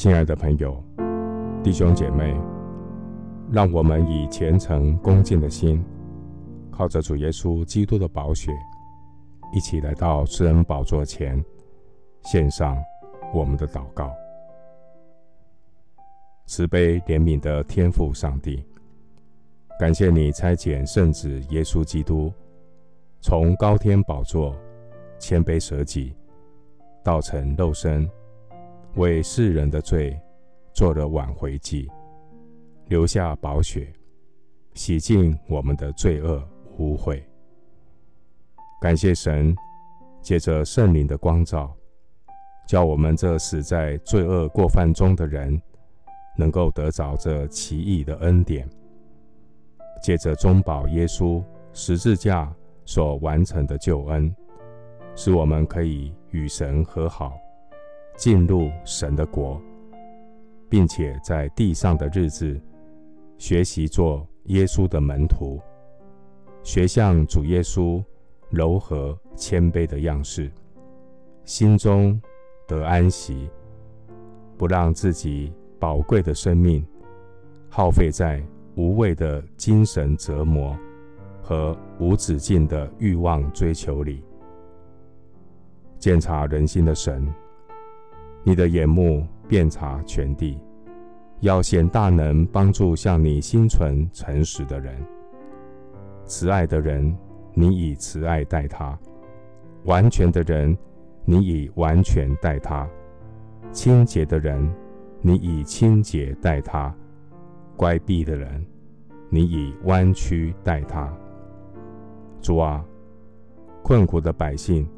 亲爱的朋友、弟兄姐妹，让我们以虔诚恭敬的心，靠着主耶稣基督的宝血，一起来到慈恩宝座前，献上我们的祷告。慈悲怜悯的天父上帝，感谢你差遣圣子耶稣基督，从高天宝座谦卑舍己，道成肉身，为世人的罪做了挽回祭，留下宝血，洗净我们的罪恶污秽。感谢神，借着圣灵的光照，叫我们这死在罪恶过犯中的人，能够得着这奇异的恩典。借着中保耶稣十字架所完成的救恩，使我们可以与神和好，进入神的国，并且在地上的日子，学习做耶稣的门徒，学像主耶稣柔和谦卑的样式，心中得安息，不让自己宝贵的生命耗费在无谓的精神折磨和无止境的欲望追求里。鉴察人心的神，你的眼目遍察全地，要显大能，帮助向你心存诚实的人。慈爱的人，你以慈爱待他；完全的人，你以完全待他；清洁的人，你以清洁待他，乖僻的人，你以弯曲待他。主啊，困苦的百姓，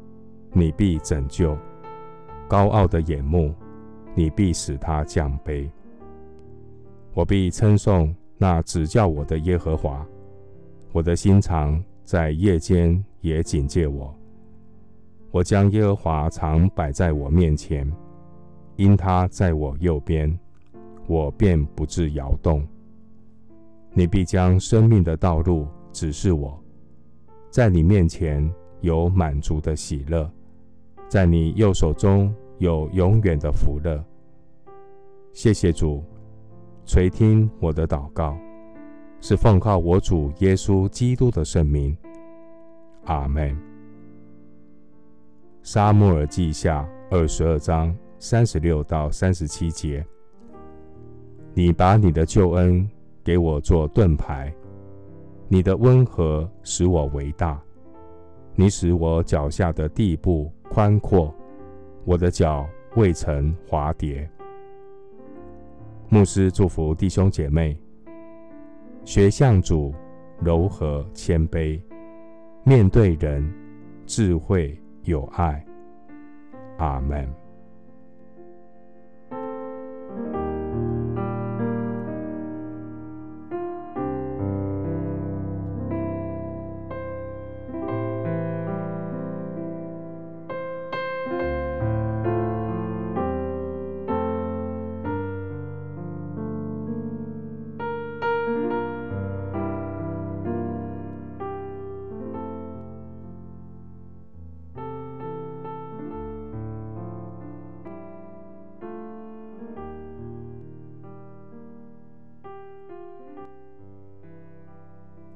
你必拯救；高傲的眼目，你必使他降卑。我必称颂那指教我的耶和华，我的心肠在夜间也警戒我。我将耶和华常摆在我面前。因他在我右边，我便不致摇动。你必将生命的道路指示我，在你面前有满足的喜乐，在你右手中有永远的福乐。谢谢主，垂听我的祷告，是奉靠我主耶稣基督的圣名。阿门。撒母耳记下二十二章。三十六到三十七节，你把你的救恩给我做盾牌，你的温和使我为大，你使我脚下的地步宽阔，我的脚未曾滑跌。牧师祝福弟兄姐妹，学像主柔和谦卑，面对人智慧有爱。阿门。